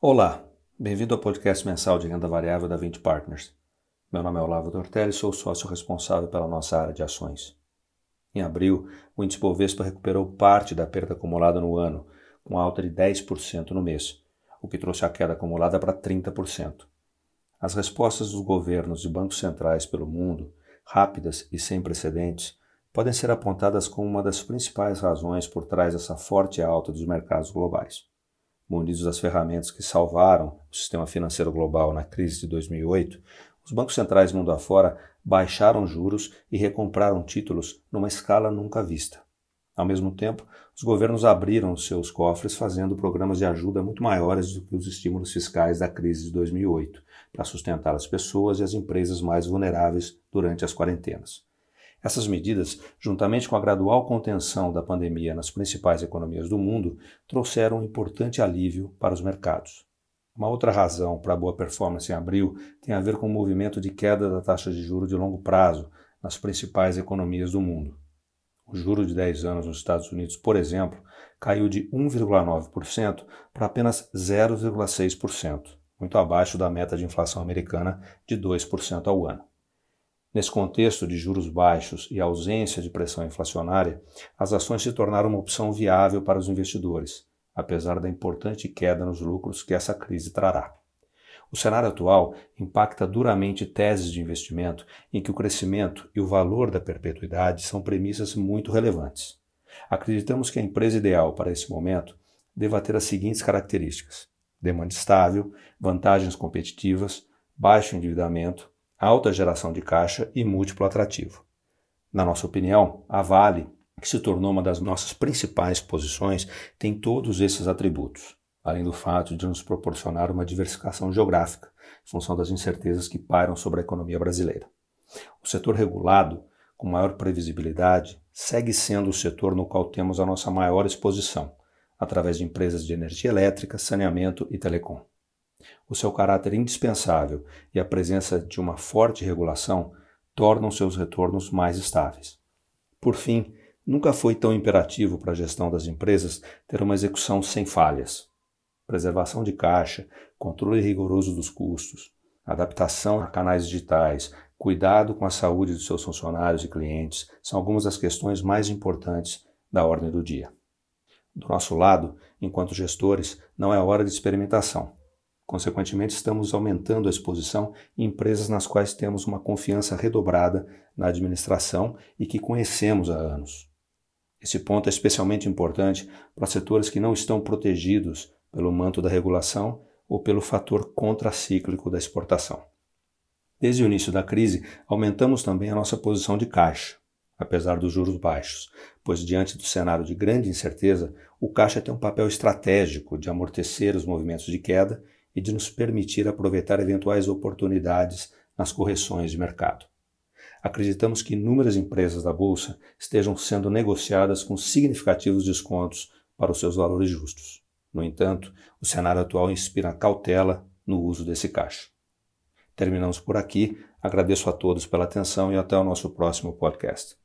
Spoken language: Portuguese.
Olá, bem-vindo ao podcast mensal de renda variável da 20 Partners. Meu nome é Olavo Dortelli e sou sócio responsável pela nossa área de ações. Em abril, o índice Bovespa recuperou parte da perda acumulada no ano, com alta de 10% no mês, o que trouxe a queda acumulada para 30%. As respostas dos governos e bancos centrais pelo mundo, rápidas e sem precedentes, podem ser apontadas como uma das principais razões por trás dessa forte alta dos mercados globais munidos das ferramentas que salvaram o sistema financeiro global na crise de 2008, os bancos centrais mundo afora baixaram juros e recompraram títulos numa escala nunca vista. Ao mesmo tempo, os governos abriram seus cofres fazendo programas de ajuda muito maiores do que os estímulos fiscais da crise de 2008, para sustentar as pessoas e as empresas mais vulneráveis durante as quarentenas. Essas medidas, juntamente com a gradual contenção da pandemia nas principais economias do mundo, trouxeram um importante alívio para os mercados. Uma outra razão para a boa performance em abril tem a ver com o movimento de queda da taxa de juros de longo prazo nas principais economias do mundo. O juro de 10 anos nos Estados Unidos, por exemplo, caiu de 1,9% para apenas 0,6%, muito abaixo da meta de inflação americana de 2% ao ano. Nesse contexto de juros baixos e ausência de pressão inflacionária, as ações se tornaram uma opção viável para os investidores, apesar da importante queda nos lucros que essa crise trará. O cenário atual impacta duramente teses de investimento em que o crescimento e o valor da perpetuidade são premissas muito relevantes. Acreditamos que a empresa ideal para esse momento deva ter as seguintes características: demanda estável, vantagens competitivas, baixo endividamento, alta geração de caixa e múltiplo atrativo. Na nossa opinião, a Vale, que se tornou uma das nossas principais posições, tem todos esses atributos, além do fato de nos proporcionar uma diversificação geográfica, em função das incertezas que pairam sobre a economia brasileira. O setor regulado, com maior previsibilidade, segue sendo o setor no qual temos a nossa maior exposição, através de empresas de energia elétrica, saneamento e telecom. O seu caráter indispensável e a presença de uma forte regulação tornam seus retornos mais estáveis. Por fim, nunca foi tão imperativo para a gestão das empresas ter uma execução sem falhas. Preservação de caixa, controle rigoroso dos custos, adaptação a canais digitais, cuidado com a saúde dos seus funcionários e clientes são algumas das questões mais importantes da ordem do dia. Do nosso lado, enquanto gestores, não é hora de experimentação. Consequentemente, estamos aumentando a exposição em empresas nas quais temos uma confiança redobrada na administração e que conhecemos há anos. Esse ponto é especialmente importante para setores que não estão protegidos pelo manto da regulação ou pelo fator contracíclico da exportação. Desde o início da crise, aumentamos também a nossa posição de caixa, apesar dos juros baixos, pois diante do cenário de grande incerteza, o caixa tem um papel estratégico de amortecer os movimentos de queda e de nos permitir aproveitar eventuais oportunidades nas correções de mercado. Acreditamos que inúmeras empresas da Bolsa estejam sendo negociadas com significativos descontos para os seus valores justos. No entanto, o cenário atual inspira cautela no uso desse caixa. Terminamos por aqui. Agradeço a todos pela atenção e até o nosso próximo podcast.